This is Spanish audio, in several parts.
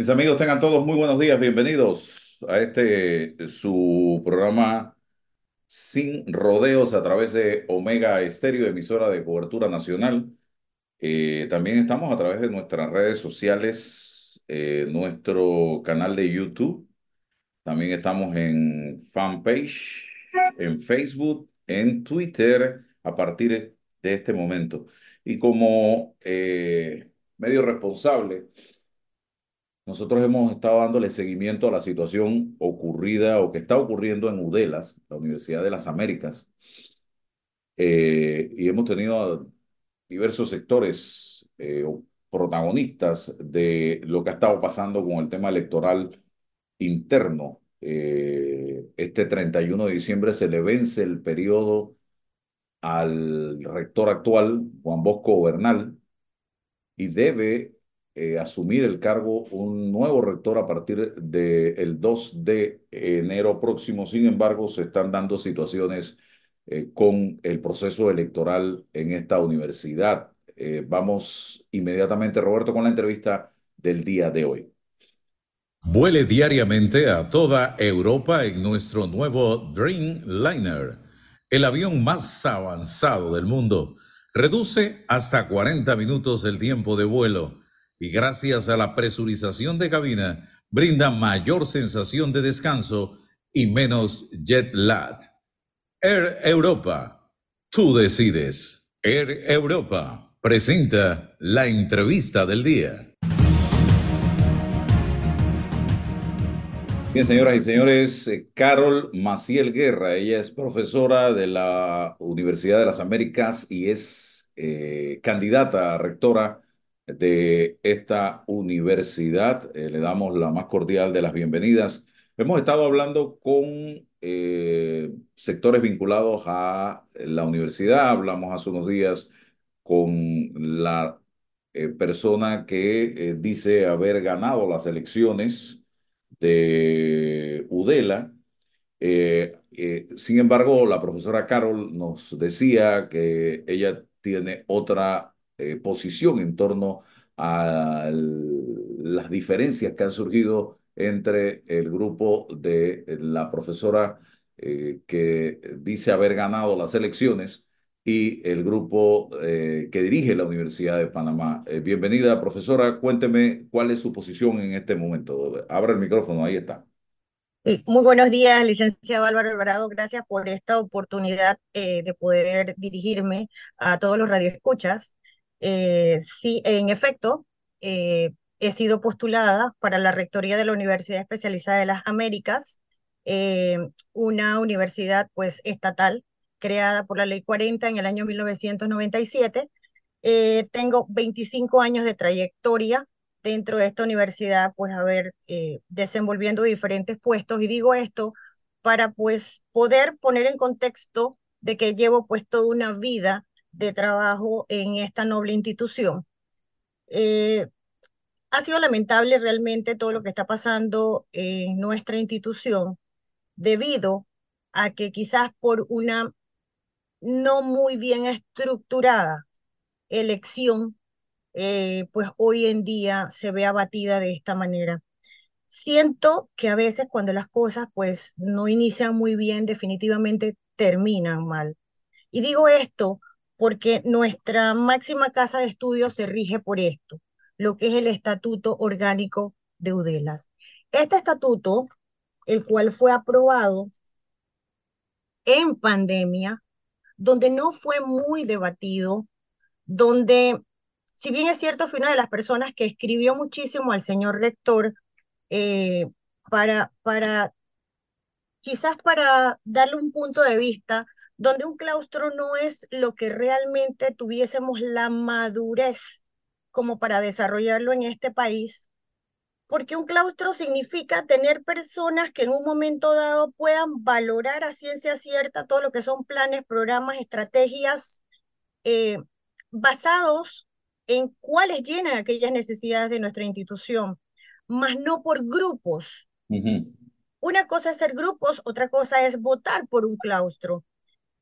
Mis amigos, tengan todos muy buenos días, bienvenidos a este su programa Sin Rodeos a través de Omega Estéreo, emisora de cobertura nacional. Eh, también estamos a través de nuestras redes sociales, eh, nuestro canal de YouTube. También estamos en fanpage, en Facebook, en Twitter a partir de este momento. Y como eh, medio responsable, nosotros hemos estado dándole seguimiento a la situación ocurrida o que está ocurriendo en UDELAS, la Universidad de las Américas, eh, y hemos tenido diversos sectores eh, protagonistas de lo que ha estado pasando con el tema electoral interno. Eh, este 31 de diciembre se le vence el periodo al rector actual, Juan Bosco Bernal, y debe eh, asumir el cargo un nuevo rector a partir del 2 de enero próximo. Sin embargo, se están dando situaciones eh, con el proceso electoral en esta universidad. Eh, vamos inmediatamente, Roberto, con la entrevista del día de hoy. Vuele diariamente a toda Europa en nuestro nuevo Dreamliner, el avión más avanzado del mundo. Reduce hasta 40 minutos el tiempo de vuelo y gracias a la presurización de cabina brinda mayor sensación de descanso y menos jet lag. Air Europa, tú decides. Air Europa presenta la entrevista del día. Bien, señoras y señores, eh, Carol Maciel Guerra, ella es profesora de la Universidad de las Américas y es eh, candidata a rectora de esta universidad. Eh, le damos la más cordial de las bienvenidas. Hemos estado hablando con eh, sectores vinculados a la universidad. Hablamos hace unos días con la eh, persona que dice haber ganado las elecciones de UDELA. sin embargo, la profesora Carol nos decía que ella tiene otra eh, posición en torno a las diferencias que han surgido entre el grupo de la profesora eh, que dice haber ganado las elecciones y el grupo eh, que dirige la Universidad de Panamá. bienvenida, profesora. Cuénteme cuál es su posición en este momento. Abra el micrófono, ahí está. Muy buenos días, licenciado Álvaro Alvarado. Gracias por esta oportunidad de poder dirigirme a todos los radioescuchas. Eh, sí, en efecto, eh, he sido postulada para la rectoría de la Universidad Especializada de las Américas, eh, una universidad pues estatal creada por la Ley 40 en el año 1997. tengo 25 años de trayectoria dentro de esta universidad, pues a ver, desenvolviendo diferentes puestos y digo esto para pues poder poner en contexto de que llevo pues toda una vida de trabajo en esta noble institución. Eh, ha sido lamentable realmente todo lo que está pasando en nuestra institución debido a que quizás por una no muy bien estructurada elección, eh, pues hoy en día se ve abatida de esta manera. Siento que a veces cuando las cosas pues no inician muy bien, definitivamente terminan mal. Y digo esto porque nuestra máxima casa de estudios se rige por esto, lo que es el Estatuto Orgánico de UDELAS. Este estatuto, el cual fue aprobado en pandemia, donde no fue muy debatido, donde, si bien es cierto, fue una de las personas que escribió muchísimo al señor rector eh, para, para, quizás para darle un punto de vista donde un claustro no es lo que realmente tuviésemos la madurez como para desarrollarlo en este país, porque un claustro significa tener personas que en un momento dado puedan valorar a ciencia cierta todo lo que son planes, programas, estrategias eh, basados en cuáles llenan aquellas necesidades de nuestra institución, más no por grupos. Una cosa es ser grupos, otra cosa es votar por un claustro.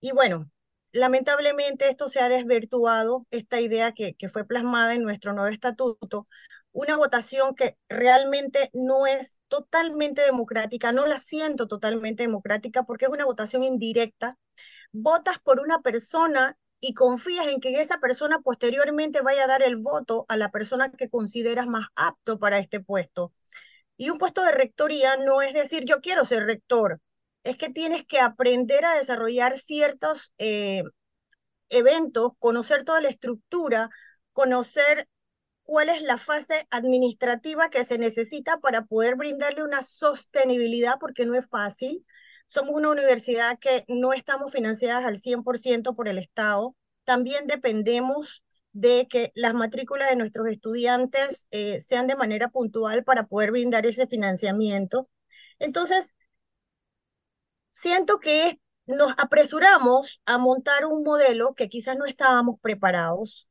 Y bueno, lamentablemente esto se ha desvirtuado, esta idea que, que fue plasmada en nuestro nuevo estatuto, una votación que realmente no es totalmente democrática, no la siento totalmente democrática porque es una votación indirecta. Votas por una persona y confías en que esa persona posteriormente vaya a dar el voto a la persona que consideras más apto para este puesto. Y un puesto de rectoría no es decir yo quiero ser rector, es que tienes que aprender a desarrollar ciertos eh, eventos, conocer toda la estructura, conocer cuál es la fase administrativa que se necesita para poder brindarle una sostenibilidad, porque no es fácil. Somos una universidad que no estamos financiadas al 100% por el Estado. También dependemos de que las matrículas de nuestros estudiantes eh, sean de manera puntual para poder brindar ese financiamiento. Entonces, siento que nos apresuramos a montar un modelo que quizás no estábamos preparados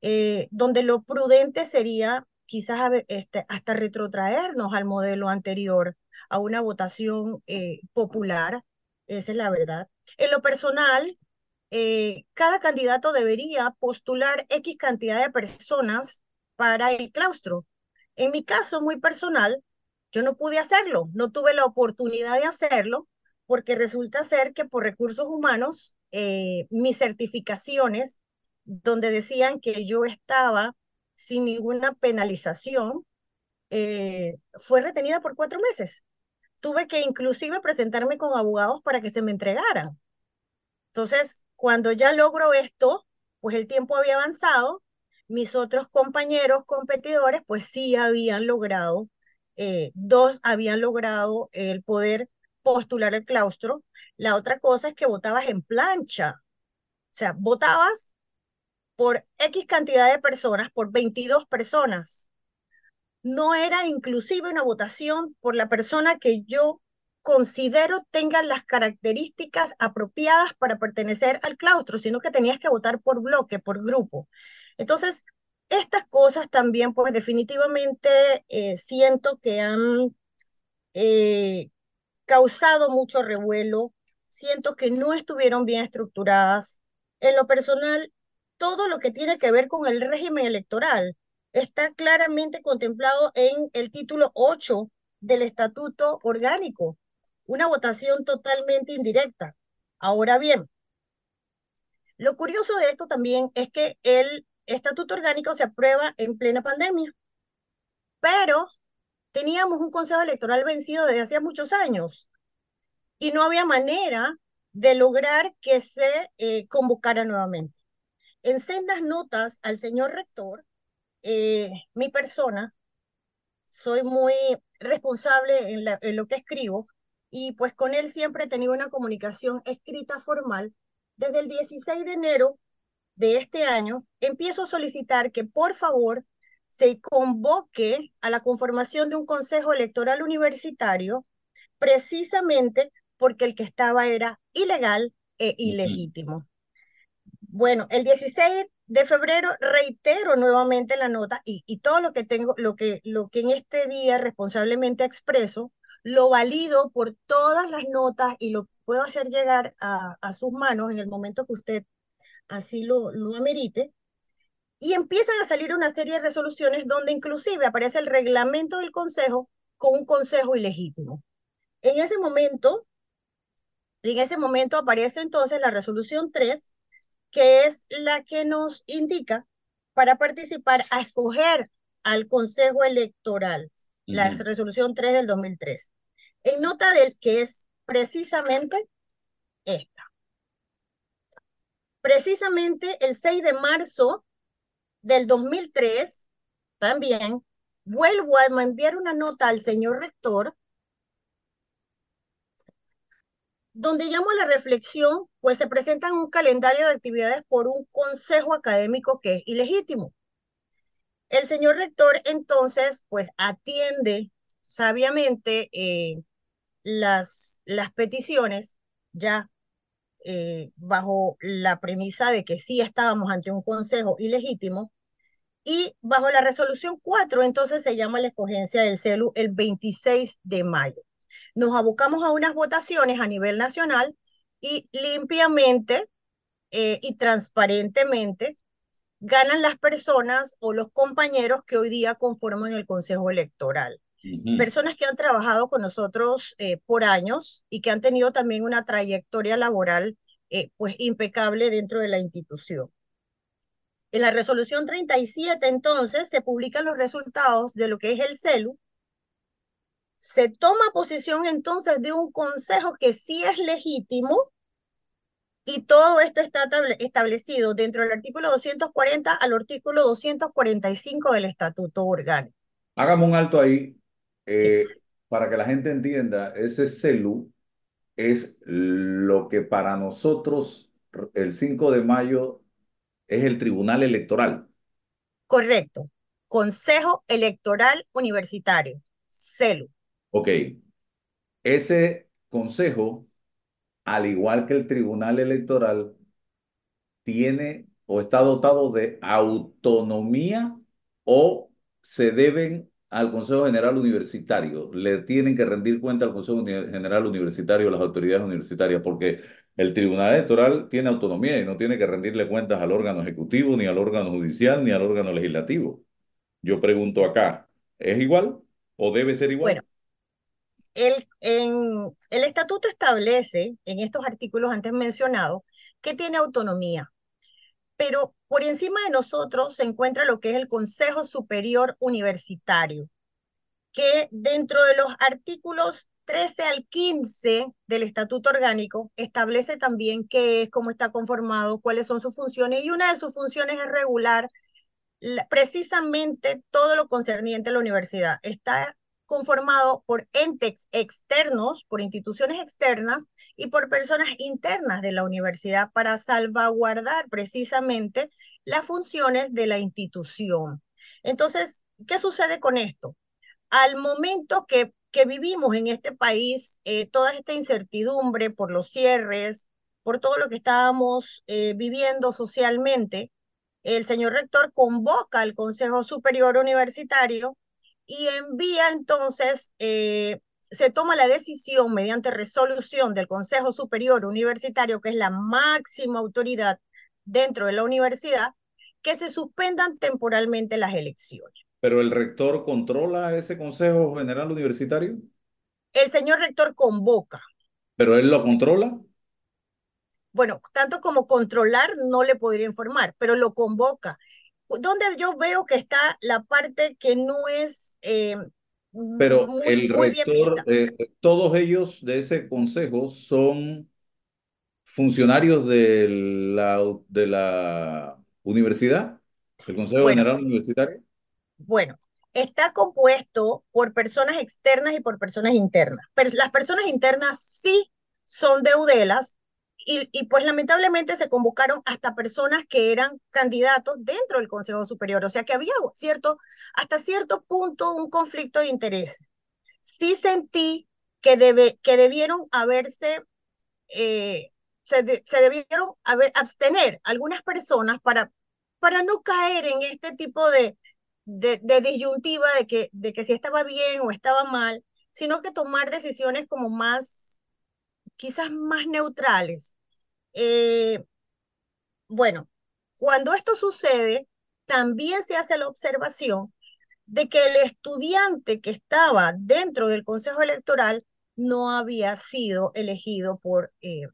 eh, donde lo prudente sería quizás este, hasta retrotraernos al modelo anterior, a una votación eh, popular, esa es la verdad. En lo personal, eh, cada candidato debería postular X cantidad de personas para el claustro. En mi caso muy personal, yo no pude hacerlo, no tuve la oportunidad de hacerlo porque resulta ser que por recursos humanos mis certificaciones donde decían que yo estaba sin ninguna penalización, eh, fue retenida por cuatro meses. Tuve que inclusive presentarme con abogados para que se me entregaran. Entonces, cuando ya logro esto, pues el tiempo había avanzado, mis otros compañeros competidores, pues sí habían logrado, eh, dos habían logrado el poder postular el claustro. La otra cosa es que votabas en plancha. O sea, votabas por X cantidad de personas, por 22 personas. No era inclusive una votación por la persona que yo considero tenga las características apropiadas para pertenecer al claustro, sino que tenías que votar por bloque, por grupo. Entonces, estas cosas también, pues definitivamente eh, siento que han eh, causado mucho revuelo, siento que no estuvieron bien estructuradas. En lo personal, todo lo que tiene que ver con el régimen electoral está claramente contemplado en el título 8 del Estatuto Orgánico, una votación totalmente indirecta. Ahora bien, lo curioso de esto también es que el Estatuto Orgánico se aprueba en plena pandemia, pero teníamos un Consejo Electoral vencido desde hace muchos años y no había manera de lograr que se eh, convocara nuevamente en sendas notas al señor rector, eh, mi persona, soy muy responsable en, en lo que escribo y pues con él siempre he tenido una comunicación escrita formal. Desde el 16 de enero de este año, empiezo a solicitar que por favor se convoque a la conformación de un consejo electoral universitario, precisamente porque el que estaba era ilegal e ilegítimo. Bueno, el 16 de febrero reitero nuevamente la nota y, y, todo lo que tengo, lo que, lo que en este día responsablemente expreso, lo valido por todas las notas y lo puedo hacer llegar a, a sus manos en el momento que usted así lo, lo amerite. Y empiezan a salir una serie de resoluciones donde inclusive aparece el reglamento del Consejo con un Consejo ilegítimo. En ese momento, en ese momento aparece entonces la resolución 3 que es la que nos indica para participar a escoger al Consejo Electoral, la resolución 3 del 2003. En nota del que es precisamente esta. Precisamente el 6 de marzo del 2003, también, vuelvo a enviar una nota al señor rector donde llamo a la reflexión, pues se presentan un calendario de actividades por un consejo académico que es ilegítimo. El señor rector entonces, pues atiende sabiamente eh, las, las peticiones, ya eh, bajo la premisa de que sí estábamos ante un consejo ilegítimo, y bajo la resolución 4, entonces se llama la escogencia del CELU el 26 de mayo nos abocamos a unas votaciones a nivel nacional y limpiamente eh, y transparentemente ganan las personas o los compañeros que hoy día conforman el Consejo Electoral. Personas que han trabajado con nosotros eh, por años y que han tenido también una trayectoria laboral eh, pues impecable dentro de la institución. En la resolución 37, entonces, se publican los resultados de lo que es el CELU. Se toma posición entonces de un consejo que sí es legítimo y todo esto está establecido dentro del artículo 240 al artículo 245 del Estatuto Orgánico. Hagamos un alto ahí eh, para que la gente entienda. Ese CELU es lo que para nosotros el 5 de mayo es el Tribunal Electoral. Correcto. Consejo Electoral Universitario, CELU. Ok. Ese consejo, al igual que el Tribunal Electoral, tiene o está dotado de autonomía o se deben al Consejo General Universitario, le tienen que rendir cuenta al Consejo General Universitario las autoridades universitarias, porque el Tribunal Electoral tiene autonomía y no tiene que rendirle cuentas al órgano ejecutivo, ni al órgano judicial, ni al órgano legislativo. Yo pregunto acá, ¿es igual o debe ser igual? Bueno, el, el estatuto establece, en estos artículos antes mencionados, que tiene autonomía, pero por encima de nosotros se encuentra lo que es el Consejo Superior Universitario, que dentro de los artículos 13 al 15 del Estatuto Orgánico establece también qué es, cómo está conformado, cuáles son sus funciones, y una de sus funciones es regular precisamente todo lo concerniente a la universidad. Está conformado por entes externos, por instituciones externas y por personas internas de la universidad para salvaguardar precisamente las funciones de la institución. Entonces, ¿qué sucede con esto? Al momento que, que vivimos en este país, eh, toda esta incertidumbre por los cierres, por todo lo que estábamos eh, viviendo socialmente, el señor rector convoca al Consejo Superior Universitario y envía entonces, eh, se toma la decisión mediante resolución del Consejo Superior Universitario, que es la máxima autoridad dentro de la universidad, que se suspendan temporalmente las elecciones. ¿Pero el rector controla ese Consejo General Universitario? El señor rector convoca. ¿Pero él lo controla? Bueno, tanto como controlar no le podría informar, pero lo convoca donde yo veo que está la parte que no es eh, Pero el rector, eh, todos ellos de ese consejo son funcionarios de la, de la universidad, el Consejo General Universitario. Bueno, está compuesto por personas externas y por personas internas. Las personas internas sí son deudelas y, pues lamentablemente se convocaron hasta personas que eran candidatos dentro del Consejo Superior, o sea que había cierto, hasta cierto punto un conflicto de interés. Sí sentí que, debe, que debieron haberse, eh, se, debieron haber, abstener algunas personas para, para no caer en este tipo de, de, de disyuntiva de que, de que si estaba bien o estaba mal, sino que tomar decisiones como más, quizás más neutrales. Eh, bueno, cuando esto sucede, también se hace la observación de que el estudiante que estaba dentro del Consejo Electoral no había sido elegido por, eh,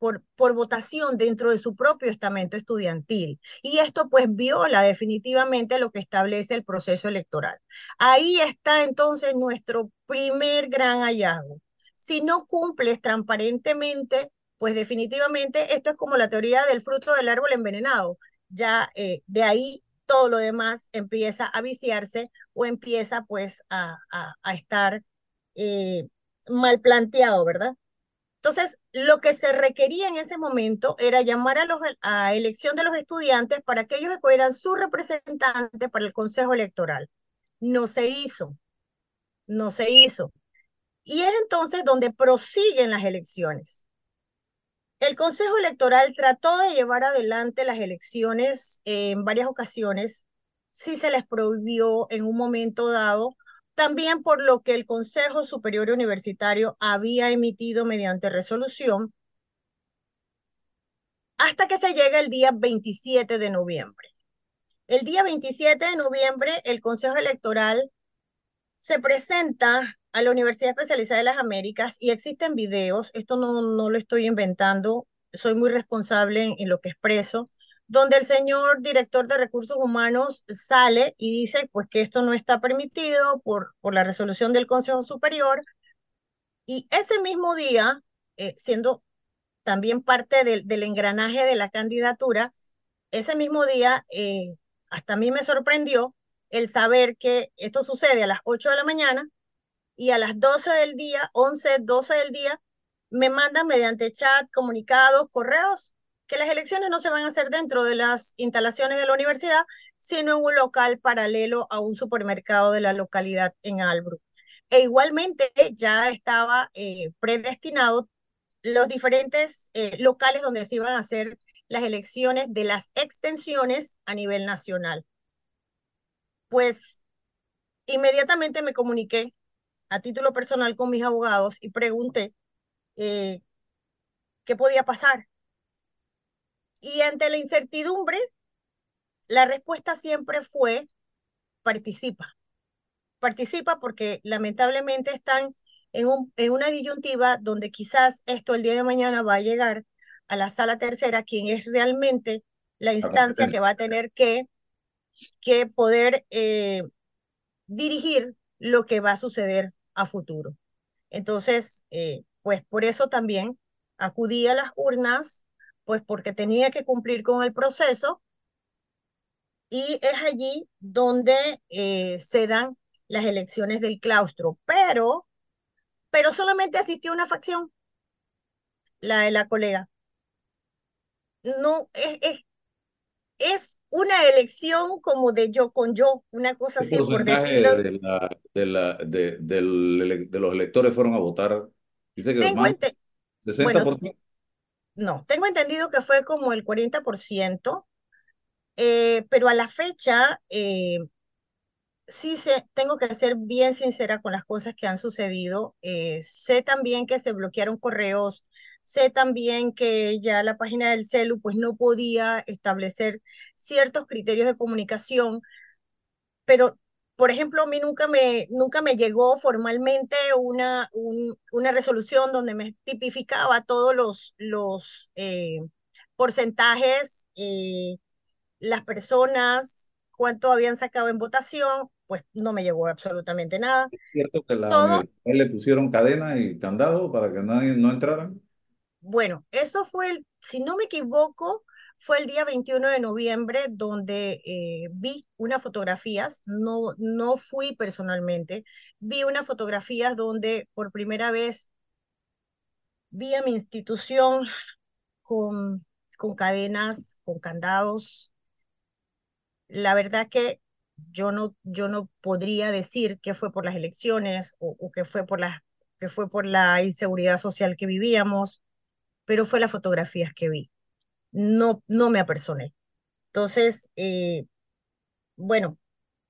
por, por votación dentro de su propio estamento estudiantil. Y esto pues viola definitivamente lo que establece el proceso electoral. Ahí está entonces nuestro primer gran hallazgo. Si no cumples transparentemente pues definitivamente esto es como la teoría del fruto del árbol envenenado. Ya eh, de ahí todo lo demás empieza a viciarse o empieza pues a, a, estar eh, mal planteado, ¿verdad? Entonces, lo que se requería en ese momento era llamar a, los, elección de los estudiantes para que ellos escogieran su representante para el Consejo Electoral. No se hizo, no se hizo. Y es entonces donde prosiguen las elecciones. El Consejo Electoral trató de llevar adelante las elecciones en varias ocasiones, sí se les prohibió en un momento dado, también por lo que el Consejo Superior Universitario había emitido mediante resolución, hasta que se llega el día 27 de noviembre. El día 27 de noviembre, el Consejo Electoral se presenta a la Universidad Especializada de las Américas y existen videos, esto no, no lo estoy inventando, soy muy responsable en, lo que expreso, donde el señor director de recursos humanos sale y dice pues que esto no está permitido por, por la resolución del Consejo Superior. Y ese mismo día, eh, siendo también parte del, del, engranaje de la candidatura, ese mismo día, eh, hasta a mí me sorprendió el saber que esto sucede a las 8 de la mañana y a las 12 del día, 11, 12 del día, me mandan mediante chat, comunicados, correos, que las elecciones no se van a hacer dentro de las instalaciones de la universidad, sino en un local paralelo a un supermercado de la localidad en Albrook. E igualmente ya estaba eh, predestinado los diferentes eh, locales donde se iban a hacer las elecciones de las extensiones a nivel nacional pues inmediatamente me comuniqué a título personal con mis abogados y pregunté eh, qué podía pasar. Y ante la incertidumbre, la respuesta siempre fue participa. Participa porque lamentablemente están en, un, en una disyuntiva donde quizás esto el día de mañana va a llegar a la sala tercera, quien es realmente la instancia que va a tener que que poder eh, dirigir lo que va a suceder a futuro. Entonces, eh, pues por eso también acudí a las urnas, pues porque tenía que cumplir con el proceso y es allí donde eh, se dan las elecciones del claustro, pero, pero solamente asistió una facción, la de la colega. No, es, es, es una elección como de yo con yo, una cosa así por decirlo. De, la, de, la, de, de, los electores fueron a votar? Dice que tengo 60%. No, tengo entendido que fue como el 40%, eh, pero a la fecha eh, sí sé, tengo que ser bien sincera con las cosas que han sucedido. Eh, sé también que se bloquearon correos, sé también que ya la página del CELU pues no podía establecer ciertos criterios de comunicación, pero por ejemplo, a mí nunca me, nunca me llegó formalmente una, una resolución donde me tipificaba todos los, los eh, porcentajes, eh, las personas, cuánto habían sacado en votación, pues no me llegó absolutamente nada. ¿Es cierto que la le pusieron cadena y candado para que nadie no entraran? Bueno, eso fue, el, si no me equivoco, fue el día 21 de noviembre donde eh, vi unas fotografías, no, no fui personalmente, vi unas fotografías donde por primera vez vi a mi institución con, con cadenas, con candados. La verdad que yo no, yo no podría decir que fue por las elecciones o, que, fue por la, que fue por la inseguridad social que vivíamos, pero fue las fotografías que vi. No, no me apersoné. Entonces, eh, bueno,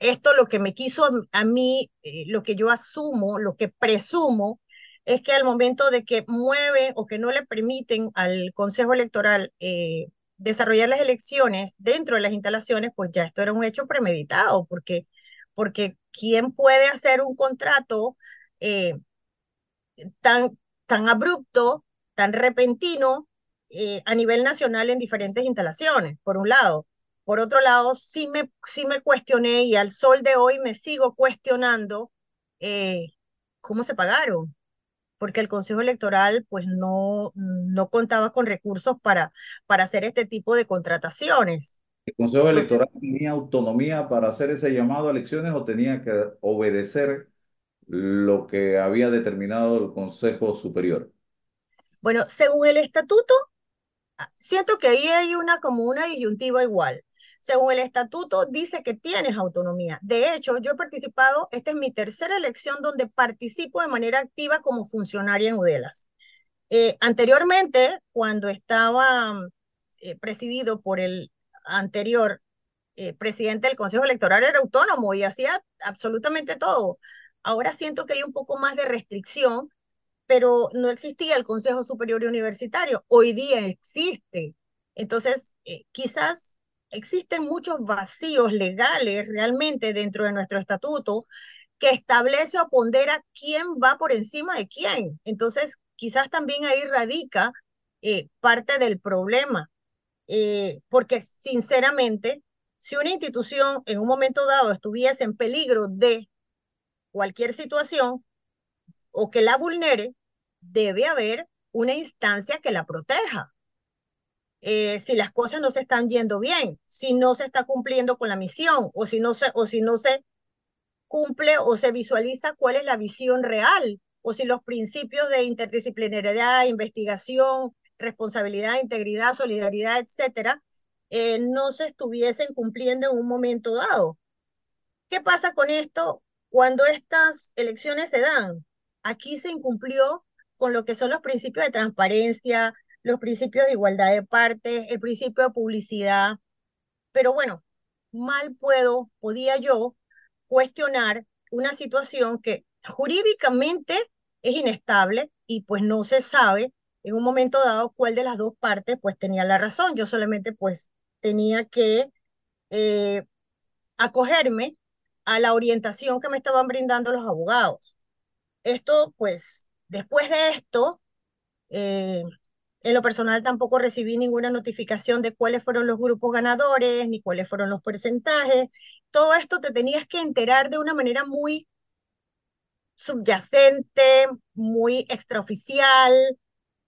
esto lo que me quiso a, mí, eh, lo que yo asumo, lo que presumo, es que al momento de que mueve o que no le permiten al Consejo Electoral eh, desarrollar las elecciones dentro de las instalaciones, pues ya esto era un hecho premeditado, porque, porque ¿quién puede hacer un contrato tan, tan abrupto, tan repentino eh, a nivel nacional en diferentes instalaciones, por un lado? Por otro lado, sí me, sí me cuestioné y al sol de hoy me sigo cuestionando eh, cómo se pagaron, porque el Consejo Electoral pues no, no contaba con recursos para, para hacer este tipo de contrataciones. ¿El Consejo Electoral tenía autonomía para hacer ese llamado a elecciones o tenía que obedecer lo que había determinado el Consejo Superior? Bueno, según el estatuto, siento que ahí hay una como una disyuntiva igual según el estatuto, dice que tienes autonomía. De hecho, yo he participado, esta es mi tercera elección donde participo de manera activa como funcionaria en UDELAS. Eh, anteriormente, cuando estaba eh, presidido por el anterior eh, presidente del Consejo Electoral, era autónomo y hacía absolutamente todo. Ahora siento que hay un poco más de restricción, pero no existía el Consejo Superior Universitario. Hoy día existe. Entonces, quizás existen muchos vacíos legales realmente dentro de nuestro estatuto que establece o pondera quién va por encima de quién. Entonces, quizás también ahí radica eh, parte del problema, eh, porque sinceramente, si una institución en un momento dado estuviese en peligro de cualquier situación o que la vulnere, debe haber una instancia que la proteja. Eh, si las cosas no se están yendo bien, si no se está cumpliendo con la misión o si no se, o si no se cumple o se visualiza cuál es la visión real o si los principios de interdisciplinariedad, investigación, responsabilidad, integridad, solidaridad, etcétera, eh, no se estuviesen cumpliendo en un momento dado. ¿Qué pasa con esto cuando estas elecciones se dan? Aquí se incumplió con lo que son los principios de transparencia, los principios de igualdad de partes, el principio de publicidad. Pero bueno, mal puedo, podía yo cuestionar una situación que jurídicamente es inestable y pues no se sabe en un momento dado cuál de las dos partes pues tenía la razón. Yo solamente pues tenía que eh, acogerme a la orientación que me estaban brindando los abogados. Esto pues después de esto, eh, en lo personal tampoco recibí ninguna notificación de cuáles fueron los grupos ganadores, ni cuáles fueron los porcentajes. Todo esto te tenías que enterar de una manera muy subyacente, muy extraoficial.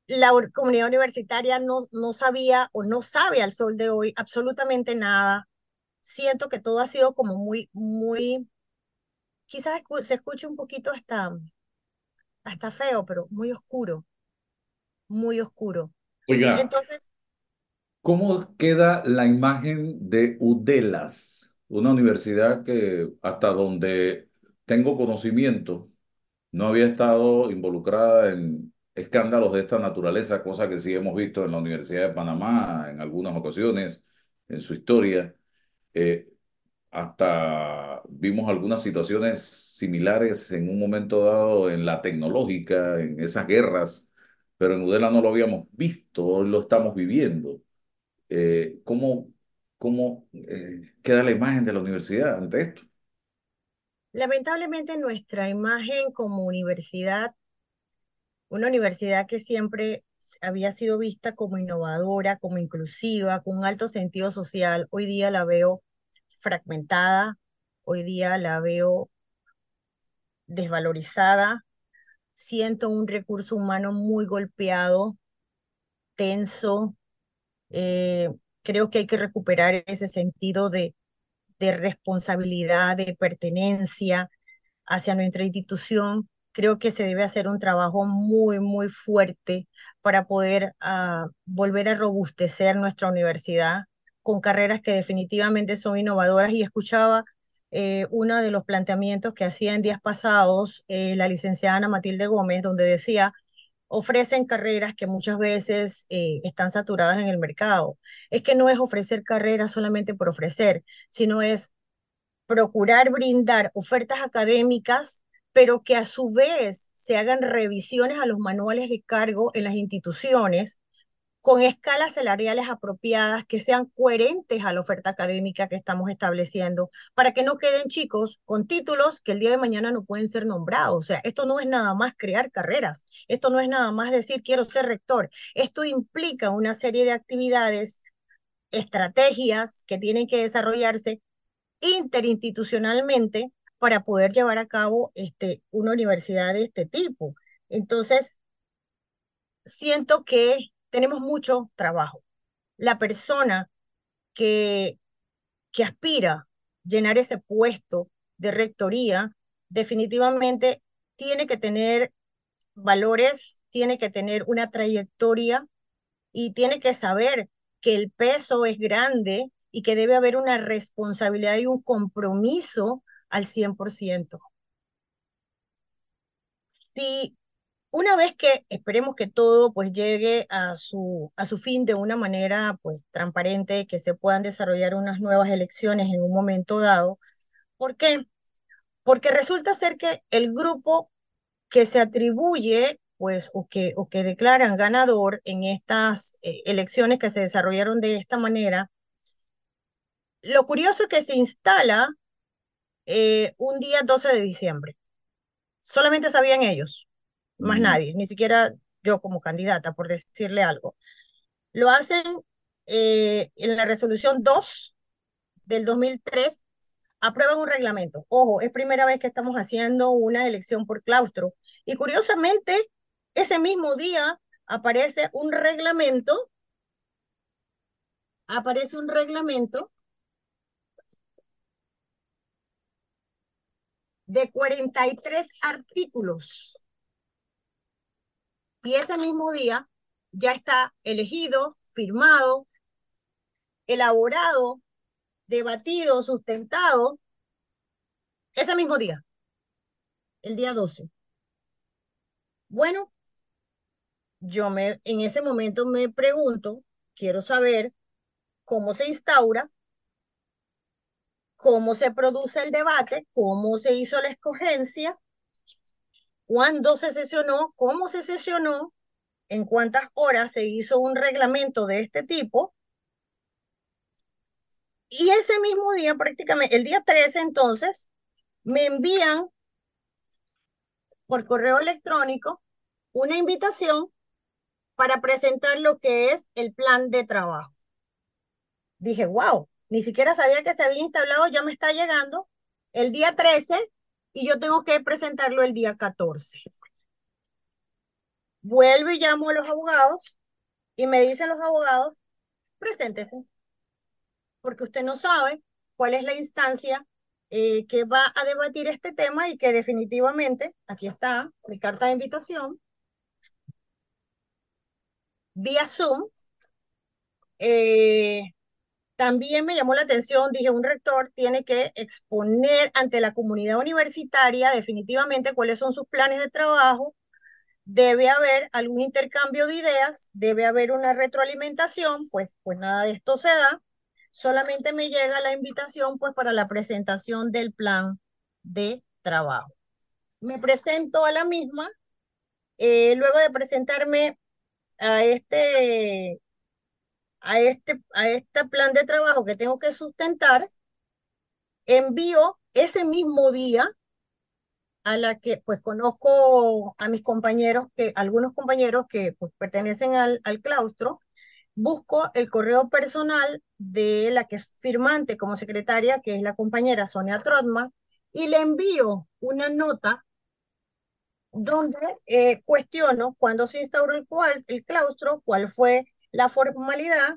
La comunidad universitaria no, no sabía o no sabe al sol de hoy absolutamente nada. Siento que todo ha sido como muy, muy, quizás se escuche un poquito hasta, hasta feo, pero muy oscuro muy oscuro. Oiga, Entonces, ¿cómo queda la imagen de UDELAS, una universidad que hasta donde tengo conocimiento no había estado involucrada en escándalos de esta naturaleza, cosa que sí hemos visto en la Universidad de Panamá en algunas ocasiones en su historia. Eh, hasta vimos algunas situaciones similares en un momento dado en la tecnológica, en esas guerras pero en Udela no lo habíamos visto, hoy lo estamos viviendo. Eh, ¿cómo cómo eh, queda la imagen de la universidad ante esto? lamentablemente nuestra imagen como universidad, una universidad que siempre había sido vista como innovadora, como inclusiva, con un alto sentido social, hoy día la veo fragmentada, hoy día la veo desvalorizada, siento un recurso humano muy golpeado, tenso. Eh, creo que hay que recuperar ese sentido de, de responsabilidad, de pertenencia hacia nuestra institución. Creo que se debe hacer un trabajo muy, muy fuerte para poder uh, volver a robustecer nuestra universidad con carreras que definitivamente son innovadoras. Y escuchaba eh, uno de los planteamientos que hacía en días pasados eh, la licenciada Ana Matilde Gómez, donde decía, ofrecen carreras que muchas veces eh, están saturadas en el mercado. Es que no es ofrecer carreras solamente por ofrecer, sino es procurar brindar ofertas académicas, pero que a su vez se hagan revisiones a los manuales de cargo en las instituciones con escalas salariales apropiadas que sean coherentes a la oferta académica que estamos estableciendo, para que no queden chicos con títulos que el día de mañana no pueden ser nombrados. O sea, esto no es nada más crear carreras, esto no es nada más decir quiero ser rector, esto implica una serie de actividades, estrategias que tienen que desarrollarse interinstitucionalmente para poder llevar a cabo este, una universidad de este tipo. Entonces, siento que tenemos mucho trabajo. La persona que, que aspira llenar ese puesto de rectoría definitivamente tiene que tener valores, tiene que tener una trayectoria y tiene que saber que el peso es grande y que debe haber una responsabilidad y un compromiso al 100%. Si una vez que esperemos que todo pues llegue a su, a su fin de una manera pues transparente, que se puedan desarrollar unas nuevas elecciones en un momento dado. ¿Por qué? Porque resulta ser que el grupo que se atribuye pues o que, o que declaran ganador en estas eh, elecciones que se desarrollaron de esta manera, Lo curioso es que se instala eh, un día 12 de diciembre. Solamente sabían ellos, más nadie, ni siquiera yo como candidata, por decirle algo. Lo hacen eh, en la resolución 2 del 2003, aprueban un reglamento. Ojo, es primera vez que estamos haciendo una elección por claustro. Y curiosamente, ese mismo día aparece un reglamento, aparece un reglamento de 43 artículos. Y ese mismo día ya está elegido, firmado, elaborado, debatido, sustentado, ese mismo día, el día 12. Bueno, yo me, en ese momento me pregunto, quiero saber cómo se instaura, cómo se produce el debate, cómo se hizo la escogencia, cuándo se sesionó, cómo se sesionó, en cuántas horas se hizo un reglamento de este tipo. Y ese mismo día, prácticamente, el día 13 entonces, me envían por correo electrónico una invitación para presentar lo que es el plan de trabajo. Dije, wow, ni siquiera sabía que se había instalado, ya me está llegando el día 13 y yo tengo que presentarlo el día 14. Vuelvo y llamo a los abogados y me dicen los abogados, preséntese, porque usted no sabe cuál es la instancia eh, que va a debatir este tema y que definitivamente, aquí está mi carta de invitación, vía Zoom. Eh, también me llamó la atención, dije, un rector tiene que exponer ante la comunidad universitaria definitivamente cuáles son sus planes de trabajo, debe haber algún intercambio de ideas, debe haber una retroalimentación, pues, pues nada de esto se da, solamente me llega la invitación pues para la presentación del plan de trabajo. Me presento a la misma, eh, luego de presentarme a este, a este, a este plan de trabajo que tengo que sustentar, envío ese mismo día a la que pues conozco a mis compañeros, que algunos compañeros que pues pertenecen al, al claustro, busco el correo personal de la que es firmante como secretaria, que es la compañera Sonia Trotman, y le envío una nota donde eh, cuestiono cuándo se instauró el, el claustro, cuál fue la formalidad,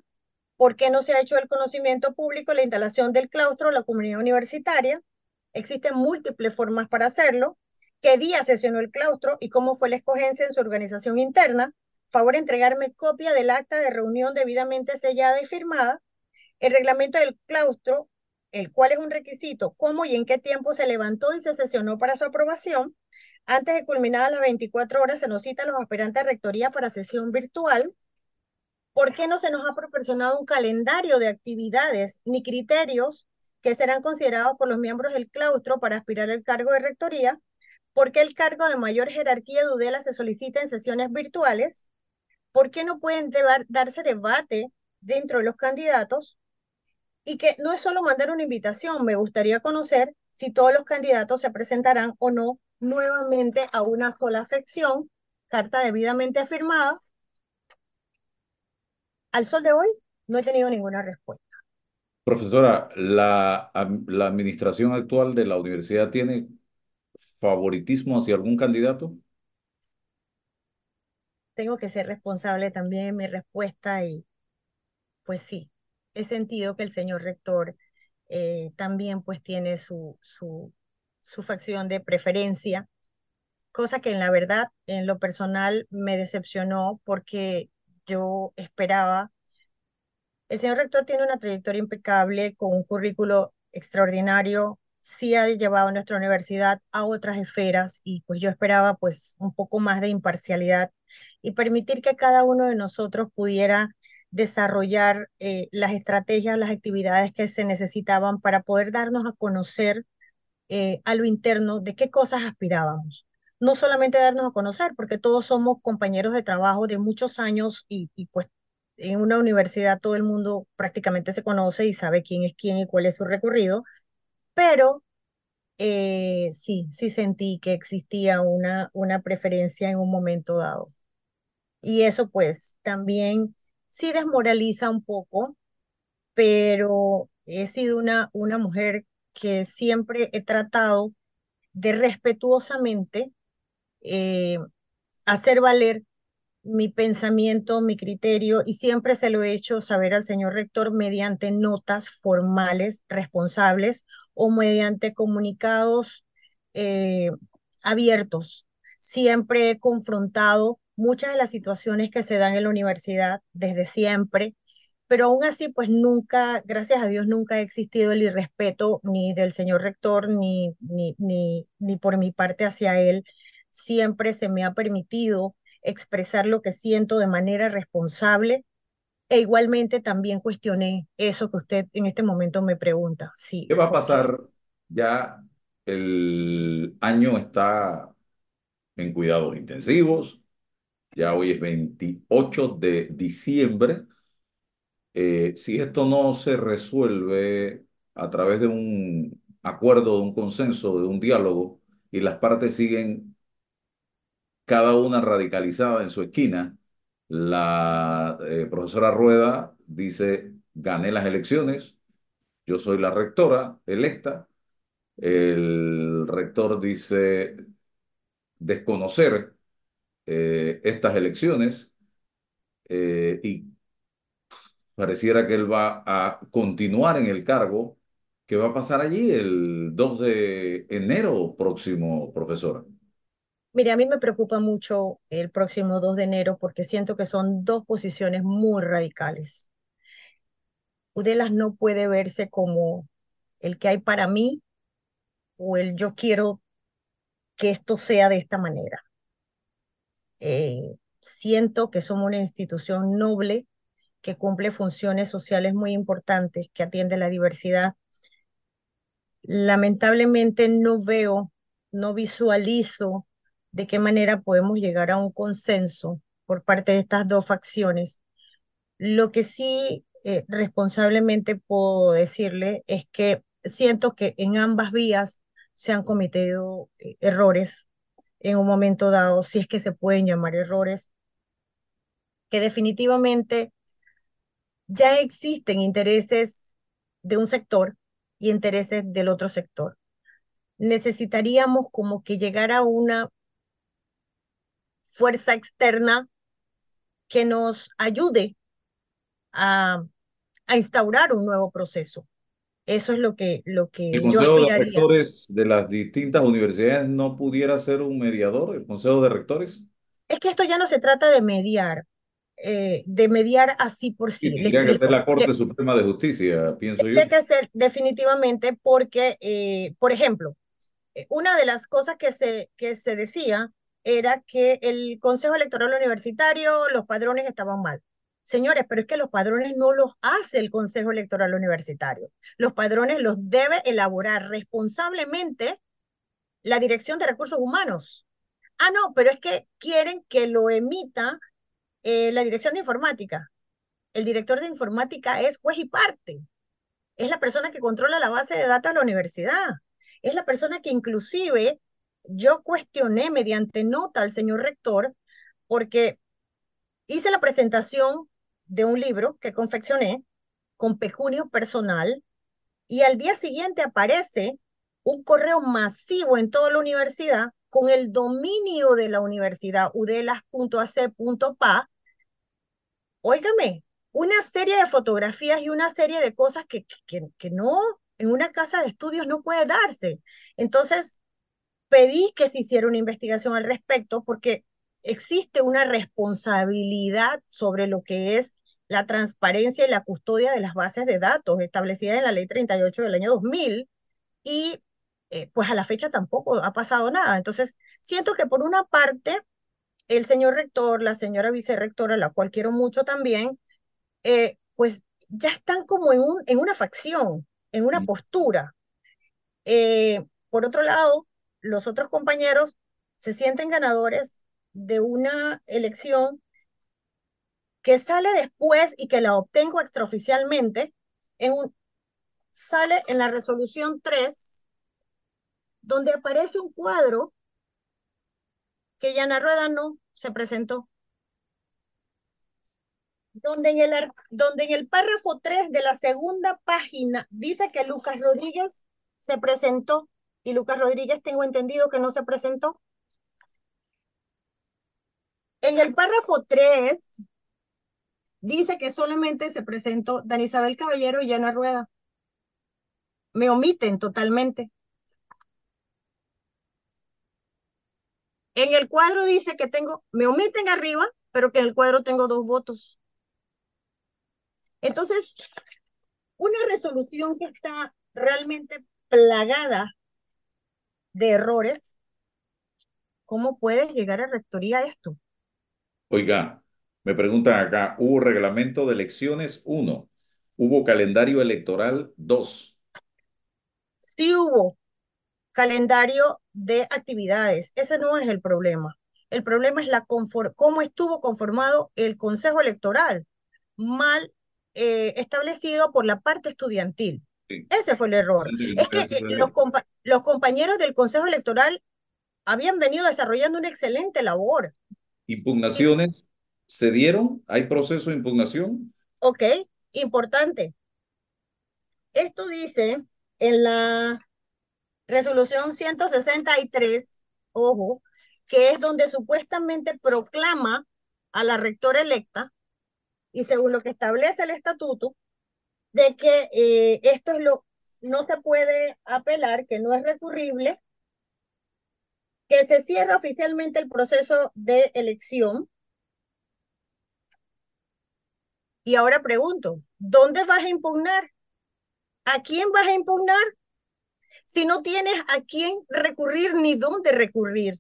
por qué no se ha hecho el conocimiento público la instalación del claustro la comunidad universitaria. Existen múltiples formas para hacerlo. ¿Qué día sesionó el claustro y cómo fue la escogencia en su organización interna? Favor entregarme copia del acta de reunión debidamente sellada y firmada. El reglamento del claustro, el cual es un requisito, cómo y en qué tiempo se levantó y se sesionó para su aprobación antes de culminar las 24 horas, se nos cita a los aspirantes rectoría para sesión virtual. ¿Por qué no se nos ha proporcionado un calendario de actividades ni criterios que serán considerados por los miembros del claustro para aspirar al cargo de rectoría? ¿Por qué el cargo de mayor jerarquía de UDELA se solicita en sesiones virtuales? ¿Por qué no pueden darse debate dentro de los candidatos? Y que no es solo mandar una invitación, me gustaría conocer si todos los candidatos se presentarán o no nuevamente a una sola sección, carta debidamente firmada. Al sol de hoy no he tenido ninguna respuesta. Profesora, ¿la, la administración actual de la universidad tiene favoritismo hacia algún candidato? Tengo que ser responsable también en mi respuesta y pues sí, he sentido que el señor rector eh, también pues tiene su, su, su facción de preferencia, cosa que en la verdad, en lo personal, me decepcionó porque yo esperaba. El señor rector tiene una trayectoria impecable, con un currículo extraordinario, sí ha llevado nuestra universidad a otras esferas y pues yo esperaba pues un poco más de imparcialidad y permitir que cada uno de nosotros pudiera desarrollar eh, las estrategias, las actividades que se necesitaban para poder darnos a conocer eh, a lo interno de qué cosas aspirábamos. No solamente darnos a conocer, porque todos somos compañeros de trabajo de muchos años y, y pues en una universidad todo el mundo prácticamente se conoce y sabe quién es quién y cuál es su recorrido, pero eh, sí, sí sentí que existía una, una preferencia en un momento dado. Y eso pues también sí desmoraliza un poco, pero he sido una, una mujer que siempre he tratado de respetuosamente eh, hacer valer mi pensamiento, mi criterio, y siempre se lo he hecho saber al señor rector mediante notas formales, responsables o mediante comunicados eh, abiertos. Siempre he confrontado muchas de las situaciones que se dan en la universidad desde siempre, pero aún así, pues nunca, gracias a Dios, nunca ha existido el irrespeto ni del señor rector ni, ni, ni, ni por mi parte hacia él. Siempre se me ha permitido expresar lo que siento de manera responsable e igualmente también cuestioné eso que usted en este momento me pregunta. Sí, ¿Qué va a pasar? Ya el año está en cuidados intensivos, ya hoy es 28 de diciembre. Eh, si esto no se resuelve a través de un acuerdo, de un consenso, de un diálogo, y las partes siguen cada una radicalizada en su esquina, la eh, profesora Rueda dice, gané las elecciones, yo soy la rectora electa, el rector dice desconocer eh, estas elecciones eh, y pareciera que él va a continuar en el cargo. ¿Qué va a pasar allí el 2 de enero próximo, profesora? Mire, a mí me preocupa mucho el próximo 2 de enero porque siento que son dos posiciones muy radicales. Udelas no puede verse como el que hay para mí o el yo quiero que esto sea de esta manera. Eh, siento que somos una institución noble que cumple funciones sociales muy importantes, que atiende la diversidad. Lamentablemente no veo, no visualizo de qué manera podemos llegar a un consenso por parte de estas dos facciones. Lo que sí eh, responsablemente puedo decirle es que siento que en ambas vías se han cometido eh, errores en un momento dado, si es que se pueden llamar errores, que definitivamente ya existen intereses de un sector y intereses del otro sector. Necesitaríamos como que llegar a una fuerza externa que nos ayude a, a instaurar un nuevo proceso. Eso es lo que, lo que ¿El yo Consejo de aspiraría. Rectores de las distintas universidades no pudiera ser un mediador, el Consejo de Rectores? Es que esto ya no se trata de mediar, eh, de mediar así por sí. Tendría que ser la Corte Suprema de Justicia, pienso yo. tendría que ser definitivamente porque, eh, por ejemplo, eh, una de las cosas que se, que se decía era que el Consejo Electoral Universitario, los padrones estaban mal. Señores, pero es que los padrones no los hace el Consejo Electoral Universitario. Los padrones los debe elaborar responsablemente la Dirección de Recursos Humanos. Ah, no, pero es que quieren que lo emita eh, la Dirección de Informática. El director de informática es juez y parte. Es la persona que controla la base de datos de la universidad. Es la persona que inclusive yo cuestioné mediante nota al señor rector porque hice la presentación de un libro que confeccioné con pecunio personal y al día siguiente aparece un correo masivo en toda la universidad con el dominio de la universidad, udelas.ac.pa. Óigame, una serie de fotografías y una serie de cosas que, que, que no, en una casa de estudios no puede darse. Entonces, pedí que se hiciera una investigación al respecto porque existe una responsabilidad sobre lo que es la transparencia y la custodia de las bases de datos establecida en la ley 38 del año 2000 y eh, pues a la fecha tampoco ha pasado nada. Entonces, siento que por una parte, el señor rector, la señora vicerrectora, la cual quiero mucho también, eh, pues ya están como en, un, en una facción, en una postura. Eh, por otro lado, los otros compañeros se sienten ganadores de una elección que sale después y que la obtengo extraoficialmente, en un, sale en la resolución 3, donde aparece un cuadro que Yana Rueda no se presentó. Donde en, el, donde en el párrafo 3 de la segunda página dice que Lucas Rodríguez se presentó y Lucas Rodríguez tengo entendido que no se presentó. En el párrafo 3 dice que solamente se presentó Dan Isabel Caballero y Yana Rueda. Me omiten totalmente. En el cuadro dice que tengo, me omiten arriba, pero que en el cuadro tengo dos votos. Entonces, una resolución que está realmente plagada de errores, ¿cómo puedes llegar a rectoría esto? Oiga, me preguntan acá, ¿hubo reglamento de elecciones? Uno. ¿Hubo calendario electoral? Dos. Sí hubo calendario de actividades. Ese no es el problema. El problema es la cómo estuvo conformado el Consejo Electoral, mal eh, establecido por la parte estudiantil. Ese fue el error. Es que los, los compañeros del Consejo Electoral habían venido desarrollando una excelente labor. ¿Impugnaciones se dieron? ¿Hay proceso de impugnación? Ok, importante. Esto dice en la resolución 163, ojo, que es donde supuestamente proclama a la rectora electa, y según lo que establece el estatuto, de que eh, esto es lo, no se puede apelar, que no es recurrible, que se cierra oficialmente el proceso de elección. Y ahora pregunto, ¿dónde vas a impugnar? ¿A quién vas a impugnar? Si no tienes a quién recurrir ni dónde recurrir.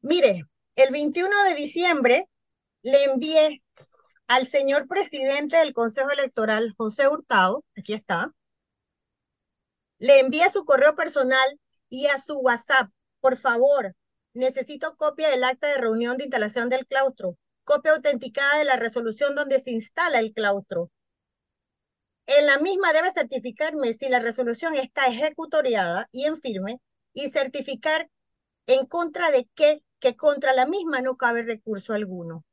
Mire, el 21 de diciembre le envié al señor presidente del Consejo Electoral, José Hurtado, aquí está, le envía su correo personal y a su WhatsApp, por favor, necesito copia del acta de reunión de instalación del claustro, copia autenticada de la resolución donde se instala el claustro. En la misma debe certificarme si la resolución está ejecutoriada y en firme y certificar en contra de qué, que contra la misma no cabe recurso alguno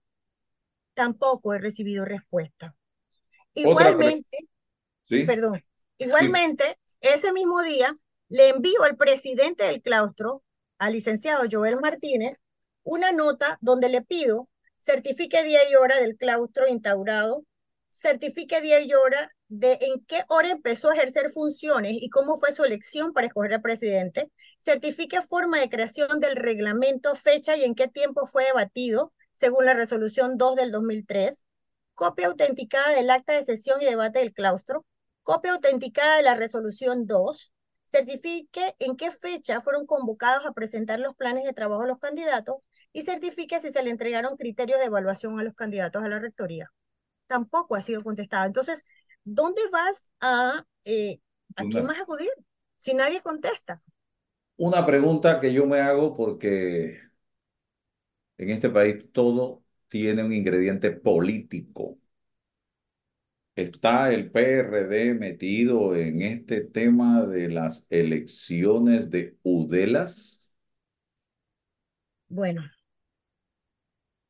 tampoco he recibido respuesta. Igualmente, ¿Sí? perdón, igualmente, ese mismo día le envío al presidente del claustro, al licenciado Joel Martínez, una nota donde le pido certifique día y hora del claustro instaurado, certifique día y hora de en qué hora empezó a ejercer funciones y cómo fue su elección para escoger al presidente, certifique forma de creación del reglamento, fecha y en qué tiempo fue debatido, según la resolución 2 del 2003, copia autenticada del acta de sesión y debate del claustro, copia autenticada de la resolución 2, certifique en qué fecha fueron convocados a presentar los planes de trabajo a los candidatos y certifique si se le entregaron criterios de evaluación a los candidatos a la rectoría. Tampoco ha sido contestado. Entonces, ¿dónde vas a, eh, a quién vas a acudir si nadie contesta? Una pregunta que yo me hago porque en este país todo tiene un ingrediente político. ¿Está el PRD metido en este tema de las elecciones de Udelas? Bueno,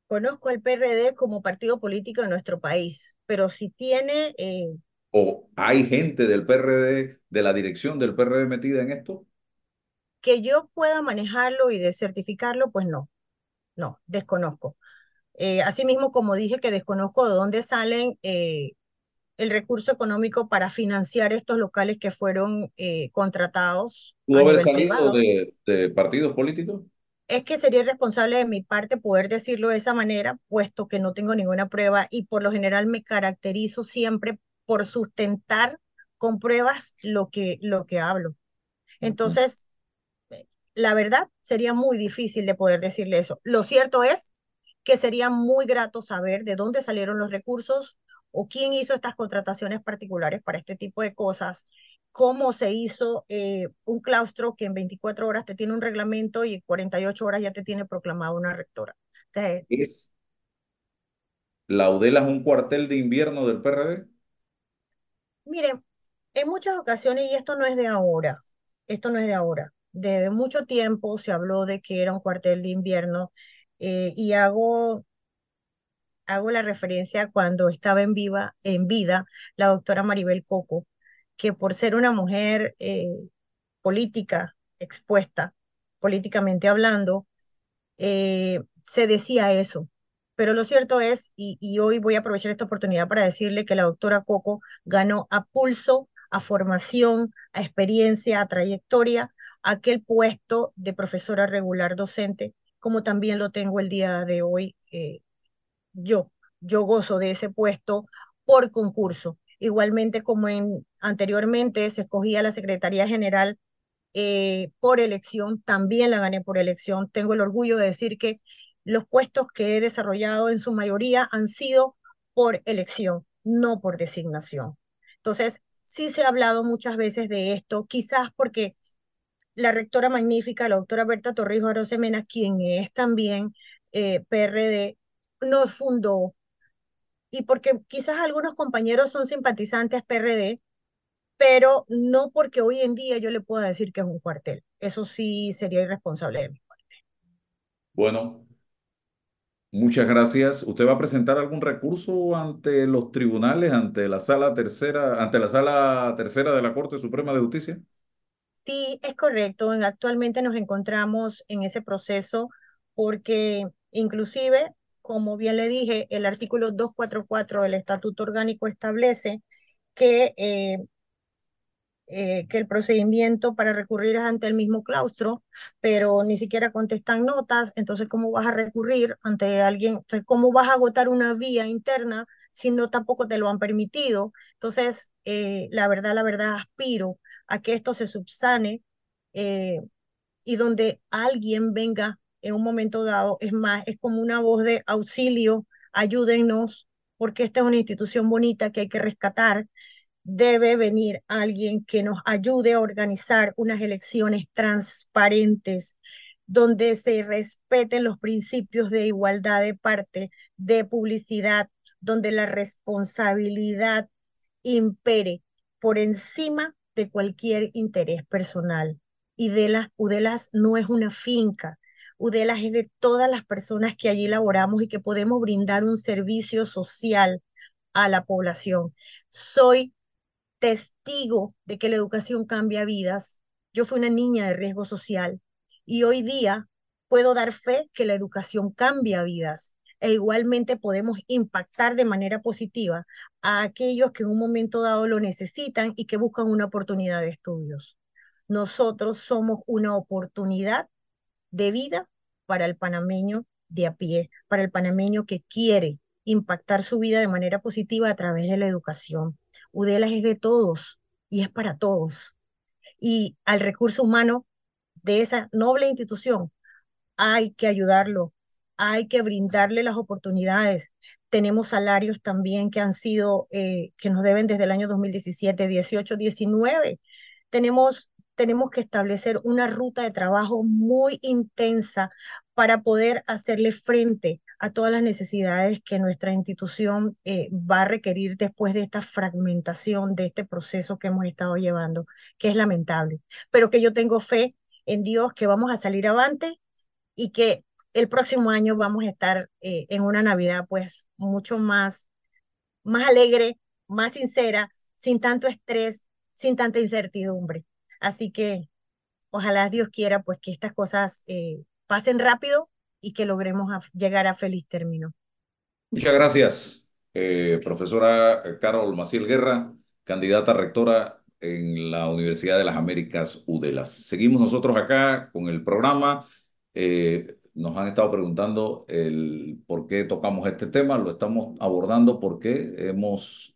conozco al PRD como partido político de nuestro país, pero si tiene... Eh, ¿O hay gente del PRD, de la dirección del PRD metida en esto? Que yo pueda manejarlo y de certificarlo, pues no no, desconozco. Eh, asimismo, como dije que desconozco de dónde salen eh, el recurso económico para financiar estos locales que fueron eh, contratados. ¿Pudo haber salido de, de, partidos políticos? Es que sería irresponsable de mi parte poder decirlo de esa manera, puesto que no tengo ninguna prueba y por lo general me caracterizo siempre por sustentar con pruebas lo que, lo que hablo. Entonces, la verdad, sería muy difícil de poder decirle eso. Lo cierto es que sería muy grato saber de dónde salieron los recursos o quién hizo estas contrataciones particulares para este tipo de cosas, cómo se hizo eh, un claustro que en 24 horas te tiene un reglamento y en 48 horas ya te tiene proclamado una rectora. es, ¿La UDELA es un cuartel de invierno del PRD? Miren, en muchas ocasiones, y esto no es de ahora, esto no es de ahora, desde mucho tiempo se habló de que era un cuartel de invierno eh, y hago, hago la referencia cuando estaba en, viva, en vida la doctora Maribel Coco, que por ser una mujer eh, política expuesta, políticamente hablando, eh, se decía eso. Pero lo cierto es, y, y, hoy voy a aprovechar esta oportunidad para decirle que la doctora Coco ganó a pulso, a formación, a experiencia, a trayectoria, aquel puesto de profesora regular docente, como también lo tengo el día de hoy eh, yo. Yo gozo de ese puesto por concurso. Igualmente como en, anteriormente se escogía la Secretaría General eh, por elección, también la gané por elección. Tengo el orgullo de decir que los puestos que he desarrollado en su mayoría han sido por elección, no por designación. Entonces, sí se ha hablado muchas veces de esto, quizás porque la rectora magnífica, la doctora Berta Torrijos Arosemena, quien es también eh, PRD, nos fundó y porque quizás algunos compañeros son simpatizantes PRD, pero no porque hoy en día yo le pueda decir que es un cuartel. Eso sí sería irresponsable de mi parte. Bueno, muchas gracias. ¿Usted va a presentar algún recurso ante los tribunales, ante la sala tercera, ante la sala tercera de la Corte Suprema de Justicia? Sí, es correcto. Actualmente nos encontramos en ese proceso porque inclusive, como bien le dije, el artículo 244 del Estatuto Orgánico establece que eh, eh, que el procedimiento para recurrir es ante el mismo claustro, pero ni siquiera contestan notas, entonces ¿cómo vas a recurrir ante alguien? Entonces, ¿cómo vas a agotar una vía interna si no tampoco te lo han permitido? Entonces, eh, la verdad, la verdad, aspiro a que esto se subsane eh, y donde alguien venga en un momento dado, es más, es como una voz de auxilio, ayúdennos, porque esta es una institución bonita que hay que rescatar debe venir alguien que nos ayude a organizar unas elecciones transparentes, donde se respeten los principios de igualdad de parte, de publicidad, donde la responsabilidad impere por encima de cualquier interés personal. Y de las Udelas no es una finca, Udelas es de todas las personas que allí laboramos y que podemos brindar un servicio social a la población. Soy testigo de que la educación cambia vidas. Yo fui una niña de riesgo social y hoy día puedo dar fe que la educación cambia vidas e igualmente podemos impactar de manera positiva a aquellos que en un momento dado lo necesitan y que buscan una oportunidad de estudios. Nosotros somos una oportunidad de vida para el panameño de a pie, para el panameño que quiere impactar su vida de manera positiva a través de la educación. UDELAS es de todos y es para todos. Y al recurso humano de esa noble institución hay que ayudarlo, hay que brindarle las oportunidades. Tenemos salarios también que han sido, eh, que nos deben desde el año 2017, 18, 19. Tenemos tenemos que establecer una ruta de trabajo muy intensa para poder hacerle frente a todas las necesidades que nuestra institución eh, va a requerir después de esta fragmentación, de este proceso que hemos estado llevando, que es lamentable, pero que yo tengo fe en Dios que vamos a salir avante y que el próximo año vamos a estar eh, en una Navidad pues mucho más, más alegre, más sincera, sin tanto estrés, sin tanta incertidumbre. Así que ojalá Dios quiera pues que estas cosas eh, pasen rápido y que logremos llegar a feliz término. Muchas gracias, eh, profesora Carol Maciel Guerra, candidata rectora en la Universidad de las Américas UDELAS. Seguimos nosotros acá con el programa. Eh, nos han estado preguntando el por qué tocamos este tema. Lo estamos abordando porque hemos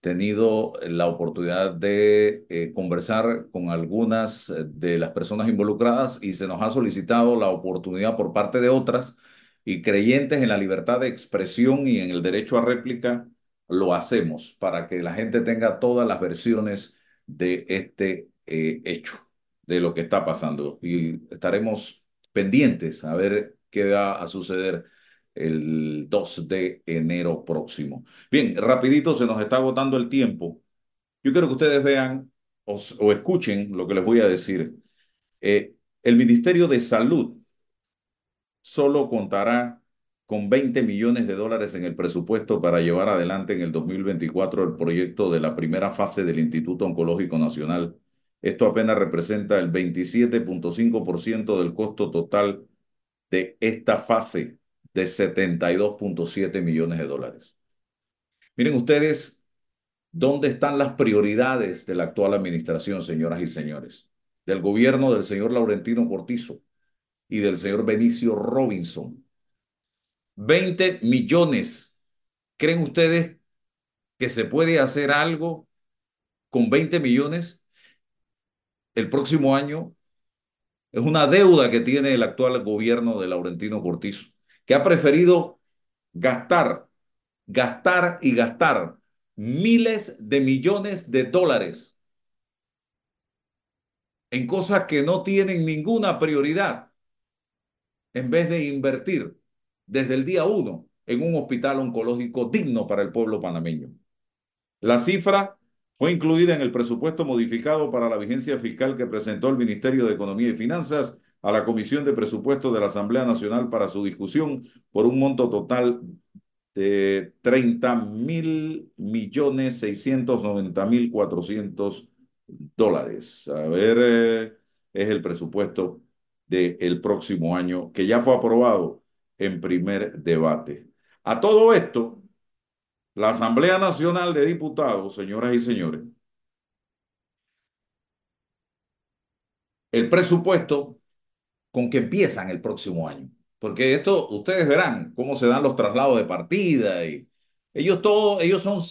tenido la oportunidad de eh, conversar con algunas eh, de las personas involucradas y se nos ha solicitado la oportunidad por parte de otras y creyentes en la libertad de expresión y en el derecho a réplica, lo hacemos para que la gente tenga todas las versiones de este eh, hecho, de lo que está pasando. Y estaremos pendientes a ver qué va a suceder el 2 de enero próximo. Bien, rapidito, se nos está agotando el tiempo. Yo quiero que ustedes vean o, o escuchen lo que les voy a decir. Eh, el Ministerio de Salud solo contará con 20 millones de dólares en el presupuesto para llevar adelante en el 2024 el proyecto de la primera fase del Instituto Oncológico Nacional. Esto apenas representa el 27.5% del costo total de esta fase de 72.7 millones de dólares. Miren ustedes, ¿dónde están las prioridades de la actual administración, señoras y señores? Del gobierno del señor Laurentino Cortizo y del señor Benicio Robinson 20 millones. ¿Creen ustedes que se puede hacer algo con 20 millones el próximo año? Es una deuda que tiene el actual gobierno de Laurentino Cortizo, que ha preferido gastar, gastar y gastar miles de millones de dólares en cosas que no tienen ninguna prioridad, en vez de invertir desde el día uno en un hospital oncológico digno para el pueblo panameño. La cifra fue incluida en el presupuesto modificado para la vigencia fiscal que presentó el Ministerio de Economía y Finanzas a la Comisión de Presupuestos de la Asamblea Nacional para su discusión por un monto total de 30 mil millones 690 mil 400 dólares. A ver, eh, es el presupuesto del próximo año que ya fue aprobado en primer debate. A todo esto, la Asamblea Nacional de Diputados, señoras y señores, el presupuesto con que empiezan el próximo año. Porque esto, ustedes verán cómo se dan los traslados de partida y ellos todos, ellos son,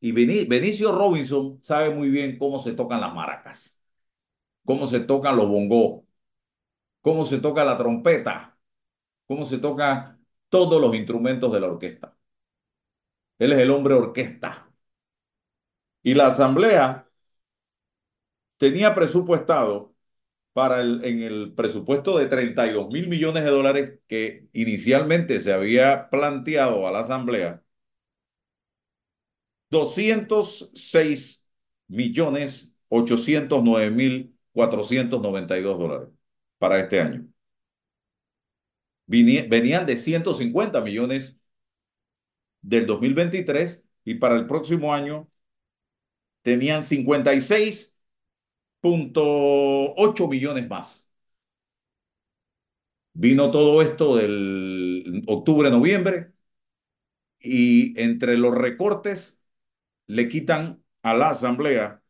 y Benicio Robinson sabe muy bien cómo se tocan las maracas, cómo se tocan los bongos, cómo se toca la trompeta, cómo se toca todos los instrumentos de la orquesta. Él es el hombre orquesta. Y la asamblea tenía presupuestado para el, en el presupuesto de 32 mil millones de dólares que inicialmente se había planteado a la asamblea, 206 millones 809 mil 492 dólares para este año. Venían de 150 millones del 2023 y para el próximo año tenían 56.8 millones más. Vino todo esto del octubre-noviembre y entre los recortes le quitan a la asamblea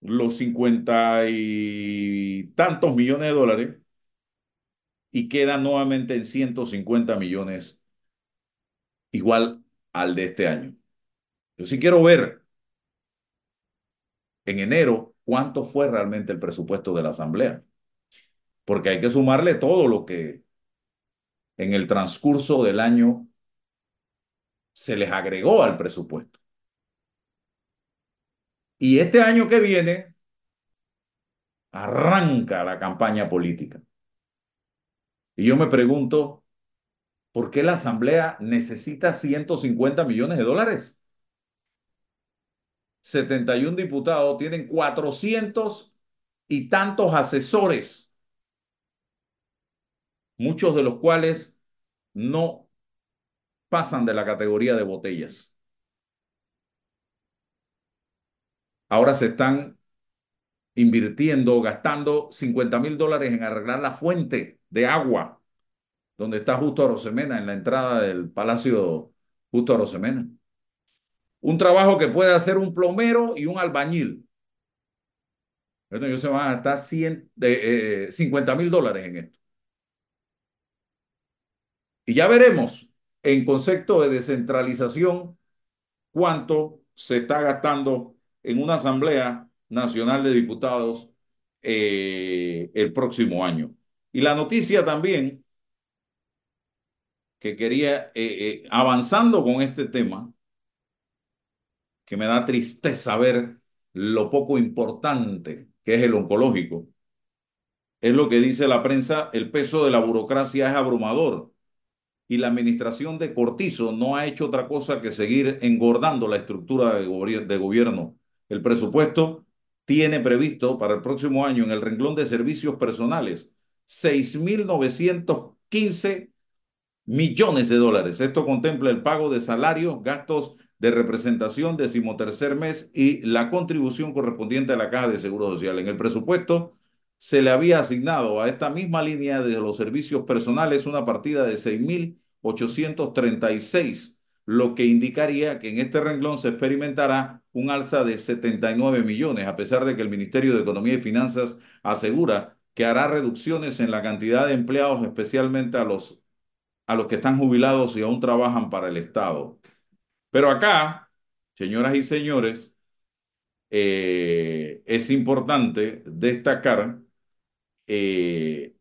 los cincuenta y tantos millones de dólares y queda nuevamente en 150 millones, igual al de este año. Yo sí quiero ver en enero cuánto fue realmente el presupuesto de la Asamblea, porque hay que sumarle todo lo que en el transcurso del año se les agregó al presupuesto. Y este año que viene arranca la campaña política. Y yo me pregunto, ¿por qué la Asamblea necesita 150 millones de dólares? 71 diputados tienen 400 y tantos asesores, muchos de los cuales no pasan de la categoría de botellas. Ahora se están invirtiendo, gastando 50 mil dólares en arreglar la fuente de agua, donde está Justo Arosemena, en la entrada del Palacio Justo Arosemena. Un trabajo que puede hacer un plomero y un albañil. Bueno, ellos se van a gastar 100, eh, 50 mil dólares en esto. Y ya veremos en concepto de descentralización cuánto se está gastando en una asamblea nacional de diputados eh, el próximo año. Y la noticia también que quería, eh, eh, avanzando con este tema, que me da tristeza ver lo poco importante que es el oncológico, es lo que dice la prensa, el peso de la burocracia es abrumador y la administración de Cortizo no ha hecho otra cosa que seguir engordando la estructura de, de gobierno. El presupuesto tiene previsto para el próximo año en el renglón de servicios personales 6.915 millones de dólares. Esto contempla el pago de salarios, gastos de representación, decimotercer mes y la contribución correspondiente a la Caja de Seguro Social. En el presupuesto se le había asignado a esta misma línea de los servicios personales una partida de 6.836, lo que indicaría que en este renglón se experimentará un alza de 79 millones, a pesar de que el Ministerio de Economía y Finanzas asegura que hará reducciones en la cantidad de empleados, especialmente a los, a los que están jubilados y aún trabajan para el Estado. Pero acá, señoras y señores, eh, es importante destacar eh,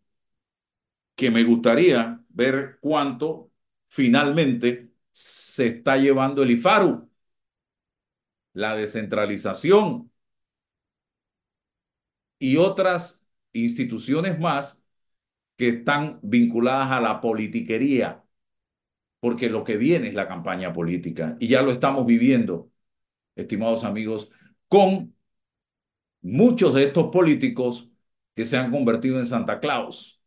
que me gustaría ver cuánto finalmente se está llevando el IFARU, la descentralización y otras instituciones más que están vinculadas a la politiquería, porque lo que viene es la campaña política y ya lo estamos viviendo, estimados amigos, con muchos de estos políticos que se han convertido en Santa Claus.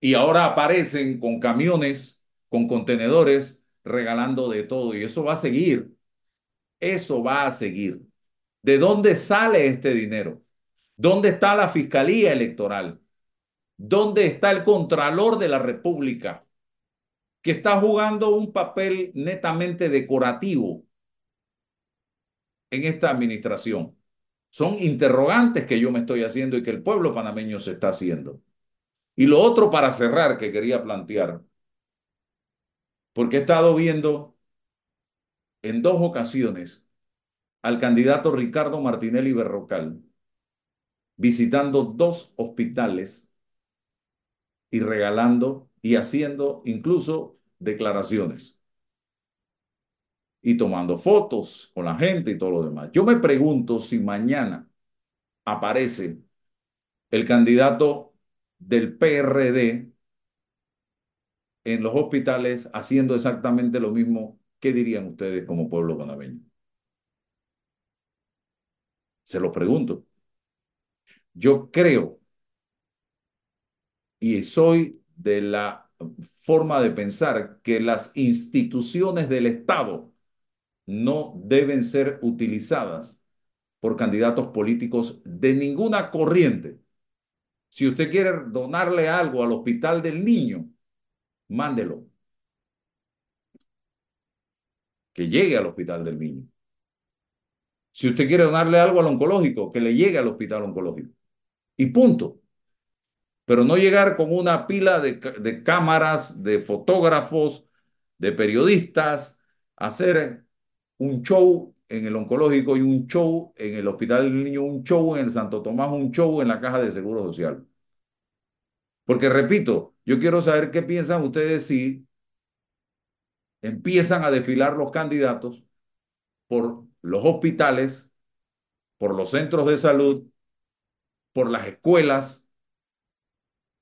Y ahora aparecen con camiones, con contenedores, regalando de todo. Y eso va a seguir. Eso va a seguir. ¿De dónde sale este dinero? ¿Dónde está la Fiscalía Electoral? ¿Dónde está el Contralor de la República? Que está jugando un papel netamente decorativo en esta administración. Son interrogantes que yo me estoy haciendo y que el pueblo panameño se está haciendo. Y lo otro para cerrar que quería plantear, porque he estado viendo en dos ocasiones al candidato Ricardo Martinelli Berrocal visitando dos hospitales y regalando y haciendo incluso declaraciones y tomando fotos con la gente y todo lo demás. Yo me pregunto si mañana aparece el candidato del PRD en los hospitales haciendo exactamente lo mismo, ¿qué dirían ustedes como pueblo panameño? Se lo pregunto. Yo creo y soy de la forma de pensar que las instituciones del Estado no deben ser utilizadas por candidatos políticos de ninguna corriente. Si usted quiere donarle algo al hospital del niño, mándelo. Que llegue al hospital del niño. Si usted quiere donarle algo al oncológico, que le llegue al hospital oncológico. Y punto. Pero no llegar con una pila de, cámaras, de fotógrafos, de periodistas, hacer un show en el oncológico y un show en el Hospital del Niño, un show en el Santo Tomás, un show en la Caja de Seguro Social. Porque repito, yo quiero saber qué piensan ustedes si empiezan a desfilar los candidatos por los hospitales, por los centros de salud, por las escuelas,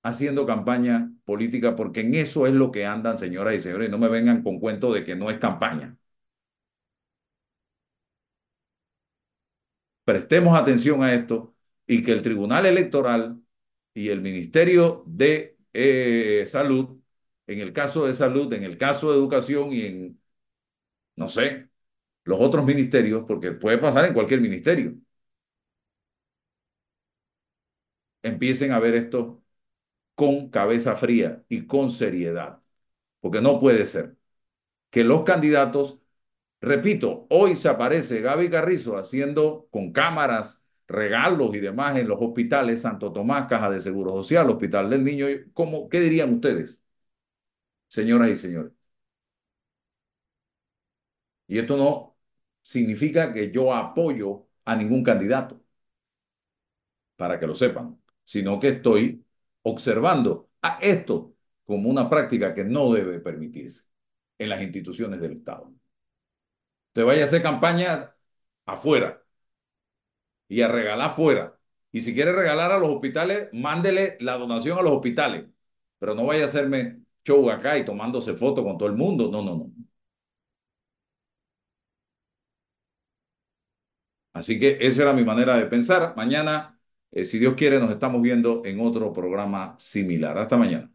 haciendo campaña política, porque en eso es lo que andan, señoras y señores, no me vengan con cuento de que no es campaña. prestemos atención a esto y que el Tribunal Electoral y el Ministerio de eh, Salud, en el caso de salud, en el caso de educación y en, no sé, los otros ministerios, porque puede pasar en cualquier ministerio, empiecen a ver esto con cabeza fría y con seriedad, porque no puede ser que los candidatos Repito, hoy se aparece Gaby Carrizo haciendo con cámaras regalos y demás en los hospitales Santo Tomás, Caja de Seguro Social, Hospital del Niño. ¿Cómo, ¿Qué dirían ustedes, señoras y señores? Y esto no significa que yo apoyo a ningún candidato, para que lo sepan, sino que estoy observando a esto como una práctica que no debe permitirse en las instituciones del Estado. Usted vaya a hacer campaña afuera y a regalar afuera Y si quiere regalar a los hospitales, mándele la donación a los hospitales. Pero no vaya a hacerme show acá y tomándose fotos con todo el mundo. No, no, no. Así que esa era mi manera de pensar. Mañana, eh, si Dios quiere, nos estamos viendo en otro programa similar. Hasta mañana.